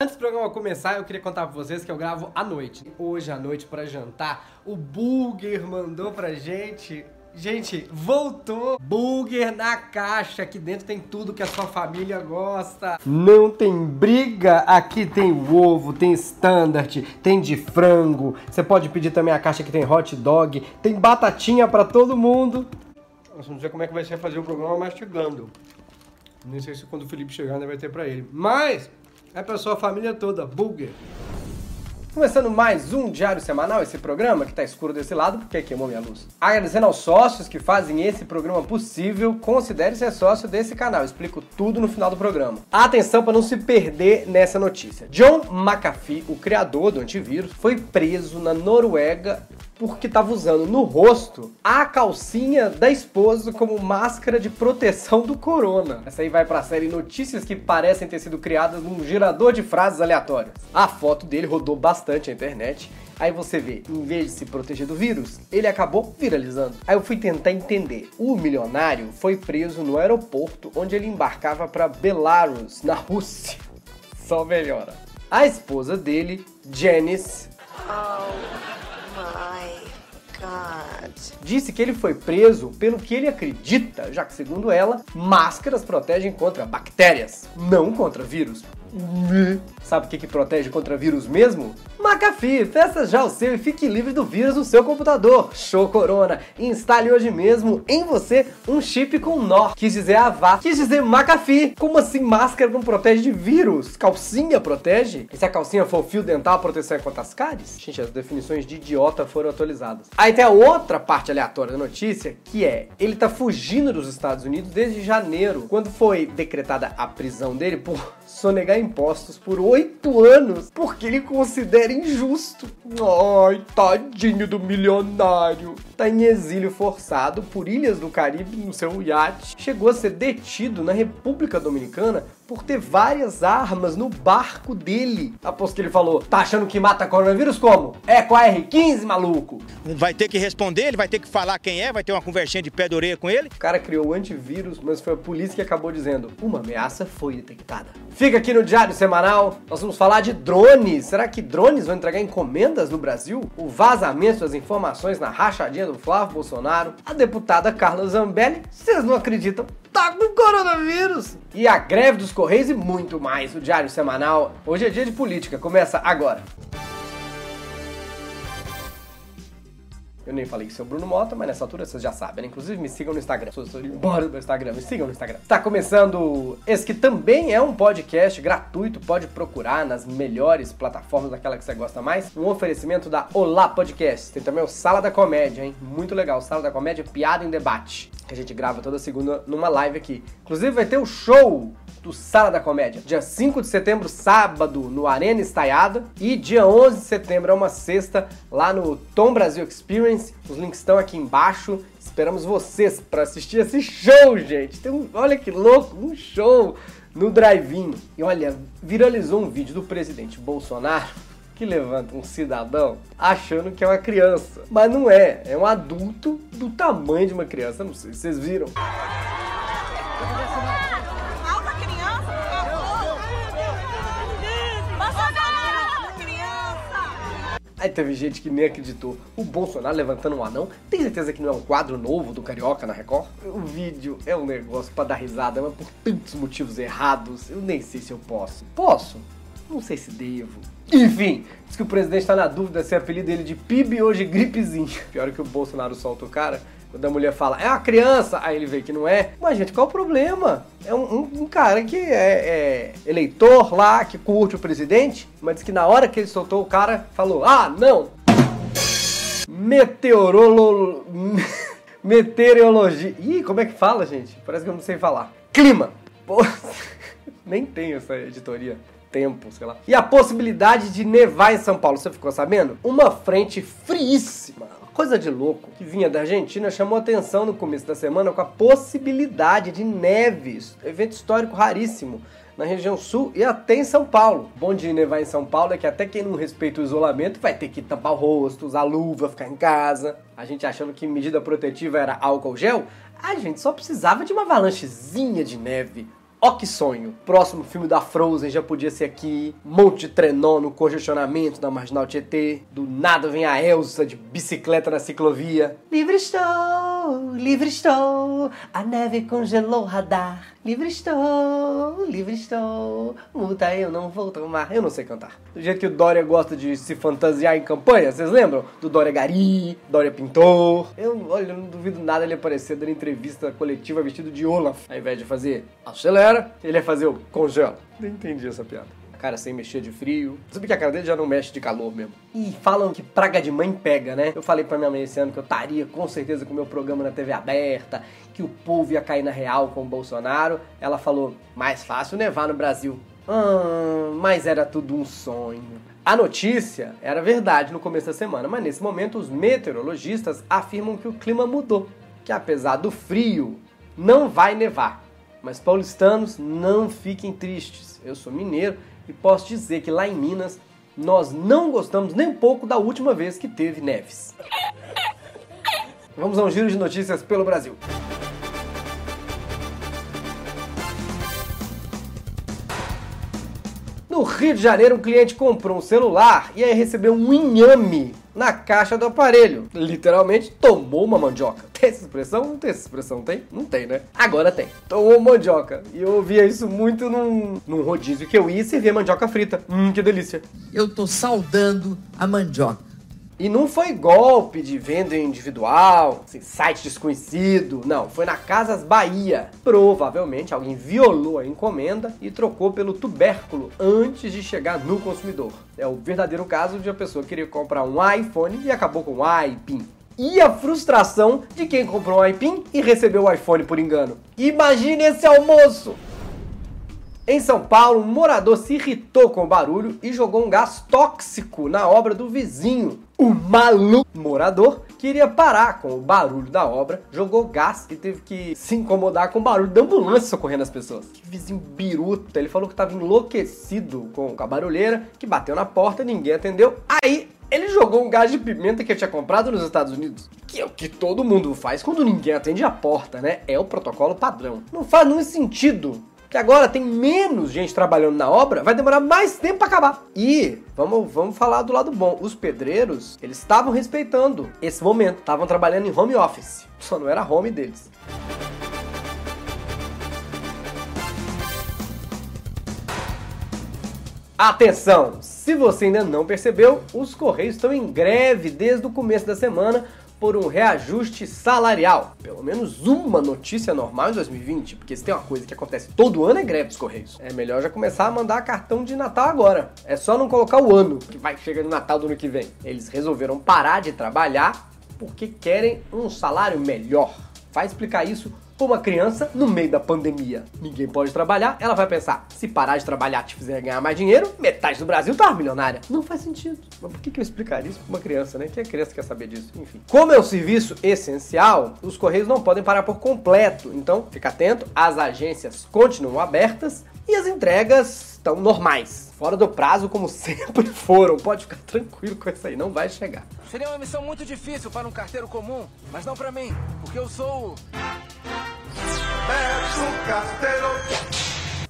Antes do programa começar, eu queria contar pra vocês que eu gravo à noite. Hoje à noite para jantar, o Bulger mandou pra gente. Gente, voltou Bulger na caixa. Aqui dentro tem tudo que a sua família gosta. Não tem briga. Aqui tem ovo, tem standard, tem de frango. Você pode pedir também a caixa que tem hot dog, tem batatinha pra todo mundo. Nós vamos ver como é que vai ser fazer o programa mastigando. Nem sei se quando o Felipe chegar ainda vai ter pra ele. Mas é pra sua família toda, Bulger. Começando mais um Diário Semanal, esse programa que tá escuro desse lado porque queimou minha luz. Agradecendo aos sócios que fazem esse programa possível, considere ser sócio desse canal, explico tudo no final do programa. Atenção para não se perder nessa notícia. John McAfee, o criador do antivírus, foi preso na Noruega porque estava usando no rosto a calcinha da esposa como máscara de proteção do corona. Essa aí vai para a série Notícias que parecem ter sido criadas num gerador de frases aleatórias. A foto dele rodou bastante a internet. Aí você vê, em vez de se proteger do vírus, ele acabou viralizando. Aí eu fui tentar entender. O milionário foi preso no aeroporto onde ele embarcava para Belarus, na Rússia. Só melhora. A esposa dele, Janice, My God. disse que ele foi preso pelo que ele acredita, já que, segundo ela, máscaras protegem contra bactérias, não contra vírus. Sabe o que, que protege contra vírus mesmo? McAfee, peça já o seu e fique livre do vírus no seu computador. Show Corona, instale hoje mesmo em você um chip com nó. Quis dizer Avá, quis dizer McAfee. Como assim máscara não protege de vírus? Calcinha protege? E se a calcinha for fio dental, a proteção é contra as cáries? Gente, as definições de idiota foram atualizadas. Aí tem a outra parte aleatória da notícia, que é, ele tá fugindo dos Estados Unidos desde janeiro, quando foi decretada a prisão dele por sonegar impostos por oito anos, porque ele considera injusto. Ai, tadinho do milionário. Tá em exílio forçado por ilhas do Caribe no seu iate. Chegou a ser detido na República Dominicana por ter várias armas no barco dele. Após que ele falou, tá achando que mata coronavírus como? É com a R15, maluco. Vai ter que responder, ele vai ter que falar quem é, vai ter uma conversinha de pé de orelha com ele. O cara criou o antivírus, mas foi a polícia que acabou dizendo: uma ameaça foi detectada. Fica aqui no Diário Semanal, nós vamos falar de drones. Será que drones vão entregar encomendas no Brasil? O vazamento das informações na rachadinha do Flávio Bolsonaro. A deputada Carla Zambelli, vocês não acreditam, tá com coronavírus. E a greve dos Correios e muito mais. O Diário Semanal. Hoje é dia de política, começa agora. Eu nem falei que sou Bruno Mota, mas nessa altura vocês já sabem, né? Inclusive me sigam no Instagram. Se eu embora do meu Instagram, me sigam no Instagram. Está começando esse que também é um podcast gratuito, pode procurar nas melhores plataformas daquela que você gosta mais. Um oferecimento da Olá Podcast. Tem também o Sala da Comédia, hein? Muito legal. Sala da Comédia, piada em debate. Que a gente grava toda segunda numa live aqui. Inclusive vai ter o show do Sala da Comédia. Dia 5 de setembro, sábado, no Arena Estaiada. E dia 11 de setembro, é uma sexta, lá no Tom Brasil Experience. Os links estão aqui embaixo. Esperamos vocês para assistir esse show, gente. Tem um, olha que louco, um show no drive-in. E olha, viralizou um vídeo do presidente Bolsonaro que levanta um cidadão achando que é uma criança. Mas não é, é um adulto do tamanho de uma criança. Não sei se vocês viram. Aí teve gente que nem acreditou. O Bolsonaro levantando um anão. Tem certeza que não é um quadro novo do Carioca na Record? O vídeo é um negócio pra dar risada, mas por tantos motivos errados, eu nem sei se eu posso. Posso? Não sei se devo. Enfim, diz que o presidente tá na dúvida se apelido ele de PIB de gripezinho. Pior que o Bolsonaro solta o cara. Quando a mulher fala, é uma criança, aí ele vê que não é. Mas, gente, qual o problema? É um, um- um cara que é, é eleitor lá, que curte o presidente, mas diz que na hora que ele soltou o cara, falou, ah, não, Meteorolo... Meteorologia. Ih, como é que fala, gente? Parece que eu não sei falar. Clima. Pô, nem tem essa editoria. Tempo, sei lá. E a possibilidade de nevar em São Paulo, você ficou sabendo? Uma frente friíssima, coisa de louco, que vinha da Argentina, chamou atenção no começo da semana com a possibilidade de neves. Evento histórico raríssimo na região sul e até em São Paulo. Bom de nevar em São Paulo é que até quem não respeita o isolamento vai ter que tampar o rosto, usar luva, ficar em casa. A gente achando que medida protetiva era álcool gel, a gente só precisava de uma avalanchezinha de neve. Ó que sonho. Próximo filme da Frozen já podia ser aqui. Monte de trenó no congestionamento da Marginal Tietê. Do nada vem a Elsa de bicicleta na ciclovia. Livre estou, livre estou. A neve congelou o radar. Livre estou, livre estou. Multa eu não vou tomar. Eu não sei cantar. Do jeito que o Dória gosta de se fantasiar em campanha, vocês lembram? Do Dória Gari, Dória Pintor. Eu, olha, não duvido nada ele aparecer dando entrevista coletiva vestido de Olaf. Ao invés de fazer acelera, ele ia fazer o congela. Não entendi essa piada. Cara sem mexer de frio. Sabe que a cara dele já não mexe de calor mesmo. E falam que praga de mãe pega, né? Eu falei pra minha mãe esse ano que eu estaria com certeza com o meu programa na TV aberta, que o povo ia cair na real com o Bolsonaro. Ela falou, mais fácil nevar no Brasil. Ah, mas era tudo um sonho. A notícia era verdade no começo da semana, mas nesse momento os meteorologistas afirmam que o clima mudou, que apesar do frio, não vai nevar. Mas paulistanos, não fiquem tristes. Eu sou mineiro e posso dizer que lá em Minas nós não gostamos nem um pouco da última vez que teve neves. Vamos a um giro de notícias pelo Brasil. No Rio de Janeiro, um cliente comprou um celular e aí recebeu um inhame na caixa do aparelho. Literalmente tomou uma mandioca. Tem essa expressão? Não tem essa expressão, tem? Não tem, né? Agora tem. Tomou mandioca. E eu ouvia isso muito num, num rodízio que eu ia e servia mandioca frita. Hum, que delícia. Eu tô saudando a mandioca. E não foi golpe de venda individual, assim, site desconhecido, não, foi na Casas Bahia. Provavelmente alguém violou a encomenda e trocou pelo tubérculo antes de chegar no consumidor. É o verdadeiro caso de uma pessoa querer comprar um iPhone e acabou com um iPin. E a frustração de quem comprou um iPin e recebeu o iPhone por engano. Imagine esse almoço! Em São Paulo, um morador se irritou com o barulho e jogou um gás tóxico na obra do vizinho. O maluco morador queria parar com o barulho da obra, jogou gás e teve que se incomodar com o barulho da ambulância socorrendo as pessoas. Que vizinho biruta, ele falou que estava enlouquecido com a barulheira, que bateu na porta, ninguém atendeu. Aí ele jogou um gás de pimenta que ele tinha comprado nos Estados Unidos. Que é o que todo mundo faz quando ninguém atende a porta, né? É o protocolo padrão. Não faz nenhum sentido que agora tem menos gente trabalhando na obra, vai demorar mais tempo para acabar. E vamos, vamos falar do lado bom. Os pedreiros, eles estavam respeitando esse momento, estavam trabalhando em home office, só não era home deles. Atenção! Se você ainda não percebeu, os Correios estão em greve desde o começo da semana por um reajuste salarial. Pelo menos uma notícia normal em 2020, porque se tem uma coisa que acontece todo ano é greve dos Correios. É melhor já começar a mandar cartão de Natal agora. É só não colocar o ano que vai chegar no Natal do ano que vem. Eles resolveram parar de trabalhar porque querem um salário melhor. Vai explicar isso uma criança no meio da pandemia. Ninguém pode trabalhar, ela vai pensar: se parar de trabalhar te fizer ganhar mais dinheiro, metade do Brasil tá milionária. Não faz sentido. Mas por que, eu explicaria isso para uma criança, né? Que a criança quer saber disso? Enfim. Como é um serviço essencial, os Correios não podem parar por completo. Então, fica atento, as agências continuam abertas e as entregas estão normais. Fora do prazo, como sempre foram. Pode ficar tranquilo com isso aí, não vai chegar. Seria uma missão muito difícil para um carteiro comum, mas não para mim, porque eu sou.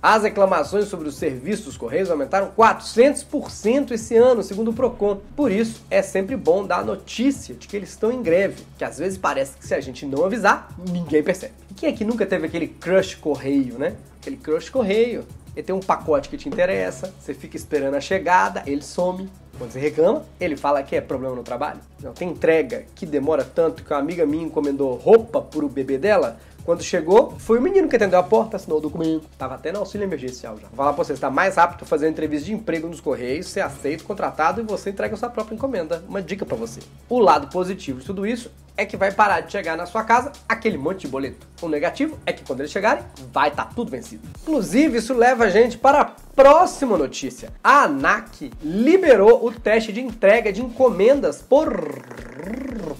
As reclamações sobre os serviços dos Correios aumentaram 400% esse ano, segundo o Procon. Por isso, é sempre bom dar a notícia de que eles estão em greve, que às vezes parece que se a gente não avisar, ninguém percebe. Quem aqui nunca teve aquele crush correio, né? Aquele crush correio. Ele tem um pacote que te interessa, você fica esperando a chegada, ele some. Quando você reclama, ele fala que é problema no trabalho. Não, tem entrega que demora tanto que uma amiga minha encomendou roupa pro bebê dela. Quando chegou, foi o menino que atendeu a porta, assinou o documento. Tava até no auxílio emergencial já. Vou falar pra você, está mais rápido fazer uma entrevista de emprego nos Correios, ser aceito, contratado e você entrega a sua própria encomenda. Uma dica para você. O lado positivo de tudo isso é que vai parar de chegar na sua casa aquele monte de boleto. O negativo é que quando eles chegarem, vai estar tá tudo vencido. Inclusive, isso leva a gente para a próxima notícia. A ANAC liberou o teste de entrega de encomendas por...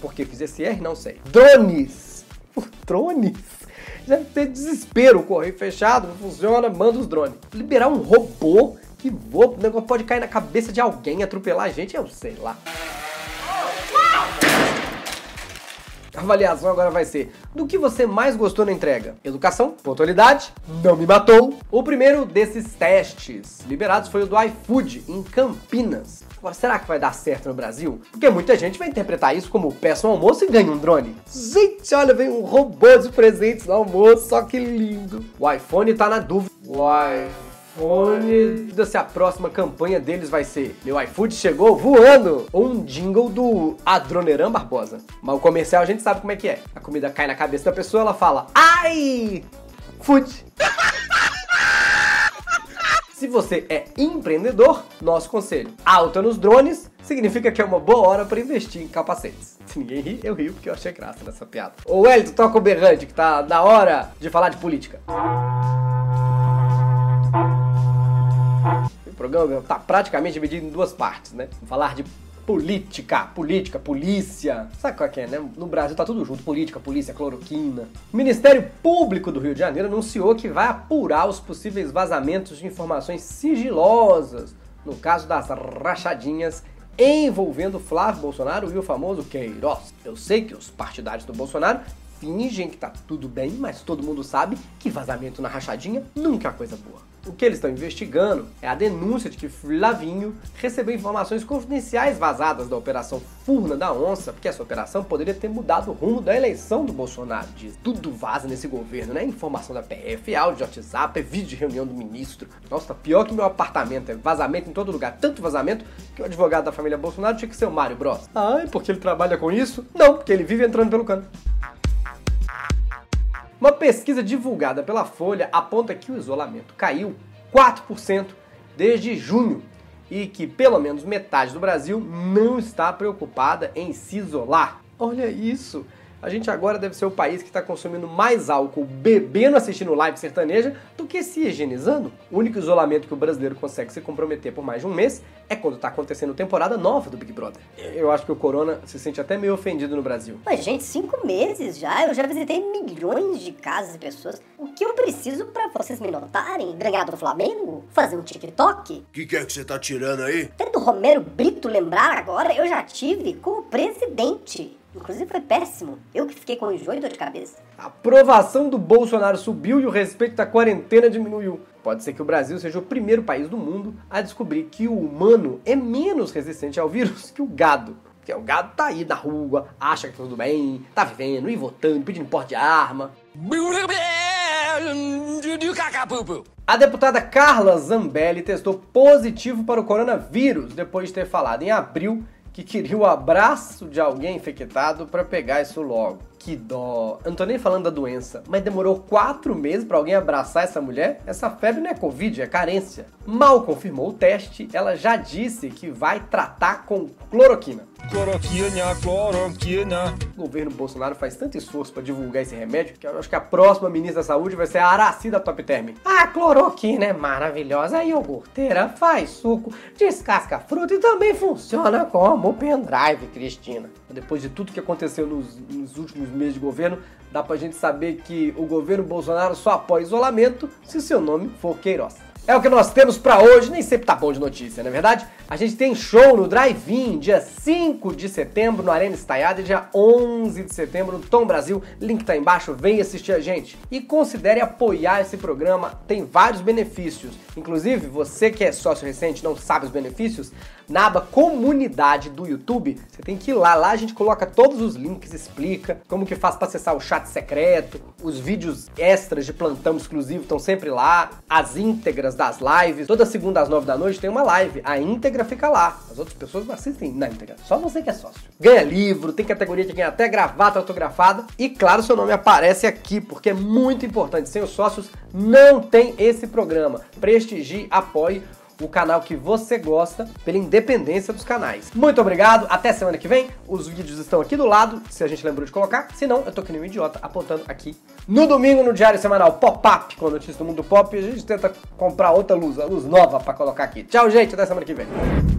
Por que fiz esse R? Não sei. Drones. Por drones? Deve ter desespero, correio fechado, não funciona, manda os drones. Liberar um robô que voa, o negócio pode cair na cabeça de alguém, atropelar a gente, eu sei lá. A avaliação agora vai ser do que você mais gostou na entrega. Educação, pontualidade, não me matou. O primeiro desses testes liberados foi o do iFood, em Campinas. Agora, será que vai dar certo no Brasil? Porque muita gente vai interpretar isso como peça um almoço e ganha um drone. Gente, olha, vem um robô de presentes no almoço, só que lindo. O iPhone tá na dúvida. O iPhone... Se a próxima campanha deles vai ser Meu iFood chegou voando! Ou um jingle do Adroneran Barbosa. Mas o comercial a gente sabe como é que é. A comida cai na cabeça da pessoa, ela fala Ai! Food! Se você é empreendedor, nosso conselho: alta nos drones significa que é uma boa hora para investir em capacetes. Se ninguém ri, eu rio porque eu achei graça nessa piada. Ô Wellington, toca o berrante que tá na hora de falar de política. O programa tá praticamente dividido em duas partes, né? Vamos falar de política, política, polícia. Sabe qual é que é, né? No Brasil tá tudo junto, política, polícia, cloroquina. O Ministério Público do Rio de Janeiro anunciou que vai apurar os possíveis vazamentos de informações sigilosas no caso das rachadinhas envolvendo Flávio Bolsonaro e o famoso Queiroz. Eu sei que os partidários do Bolsonaro fingem que tá tudo bem, mas todo mundo sabe que vazamento na rachadinha nunca é coisa boa. O que eles estão investigando é a denúncia de que Flavinho recebeu informações confidenciais vazadas da Operação Furna da Onça, porque essa operação poderia ter mudado o rumo da eleição do Bolsonaro. Diz, tudo vaza nesse governo, né? Informação da PF, áudio de WhatsApp, é vídeo de reunião do ministro. Nossa, tá pior que meu apartamento, é vazamento em todo lugar. Tanto vazamento que o advogado da família Bolsonaro tinha que ser o Mário Bros. Ai, porque ele trabalha com isso? Não, porque ele vive entrando pelo canto. Uma pesquisa divulgada pela Folha aponta que o isolamento caiu 4% desde junho e que pelo menos metade do Brasil não está preocupada em se isolar. Olha isso! A gente agora deve ser o país que está consumindo mais álcool bebendo assistindo live sertaneja do que se higienizando. O único isolamento que o brasileiro consegue se comprometer por mais de um mês é quando está acontecendo temporada nova do Big Brother. Eu acho que o Corona se sente até meio ofendido no Brasil. Mas, gente, cinco meses já. Eu já visitei milhões de casas e pessoas. O que eu preciso para vocês me notarem? Ganhar do Flamengo? Fazer um TikTok? O que, que é que você tá tirando aí? Até do Romero Brito lembrar agora, eu já tive como presidente. Inclusive foi péssimo. Eu que fiquei com enjoo e dor de cabeça. A aprovação do Bolsonaro subiu e o respeito da quarentena diminuiu. Pode ser que o Brasil seja o primeiro país do mundo a descobrir que o humano é menos resistente ao vírus que o gado. Porque o gado tá aí na rua, acha que tá tudo bem, tá vivendo e votando, pedindo porte de arma. A deputada Carla Zambelli testou positivo para o coronavírus depois de ter falado em abril que queria o abraço de alguém infectado para pegar isso logo. Que dó. Eu não tô nem falando da doença, mas demorou quatro meses para alguém abraçar essa mulher? Essa febre não é Covid, é carência. Mal confirmou o teste, ela já disse que vai tratar com cloroquina. Cloroquina, cloroquina. O governo Bolsonaro faz tanto esforço para divulgar esse remédio que eu acho que a próxima ministra da Saúde vai ser a Aracida Top Term. A cloroquina é maravilhosa, a iogurteira faz suco, descasca fruta e também funciona como pendrive, Cristina. Depois de tudo que aconteceu nos, nos últimos meses de governo, dá pra gente saber que o governo Bolsonaro só apoia isolamento se seu nome for Queiroz. É o que nós temos para hoje, nem sempre tá bom de notícia, não é verdade? A gente tem show no Drive-In, dia 5 de setembro no Arena Estaiada e dia 11 de setembro no Tom Brasil. Link tá embaixo, vem assistir a gente. E considere apoiar esse programa, tem vários benefícios. Inclusive, você que é sócio recente não sabe os benefícios, na aba comunidade do YouTube, você tem que ir lá, lá a gente coloca todos os links, explica como que faz para acessar o chat secreto, os vídeos extras de plantão exclusivo estão sempre lá, as íntegras das lives, toda segunda às nove da noite tem uma live, a íntegra fica lá, as outras pessoas não assistem na íntegra, só você que é sócio. Ganha livro, tem categoria de ganha até gravata autografada. E claro, seu nome aparece aqui, porque é muito importante, sem os sócios não tem esse programa. Prestigie, apoie o canal que você gosta, pela independência dos canais. Muito obrigado, até semana que vem. Os vídeos estão aqui do lado, se a gente lembrou de colocar. Se não, eu tô que nem um idiota apontando aqui. No domingo, no Diário Semanal Pop-Up, com a notícia do mundo pop, a gente tenta comprar outra luz, a luz nova para colocar aqui. Tchau, gente, até semana que vem.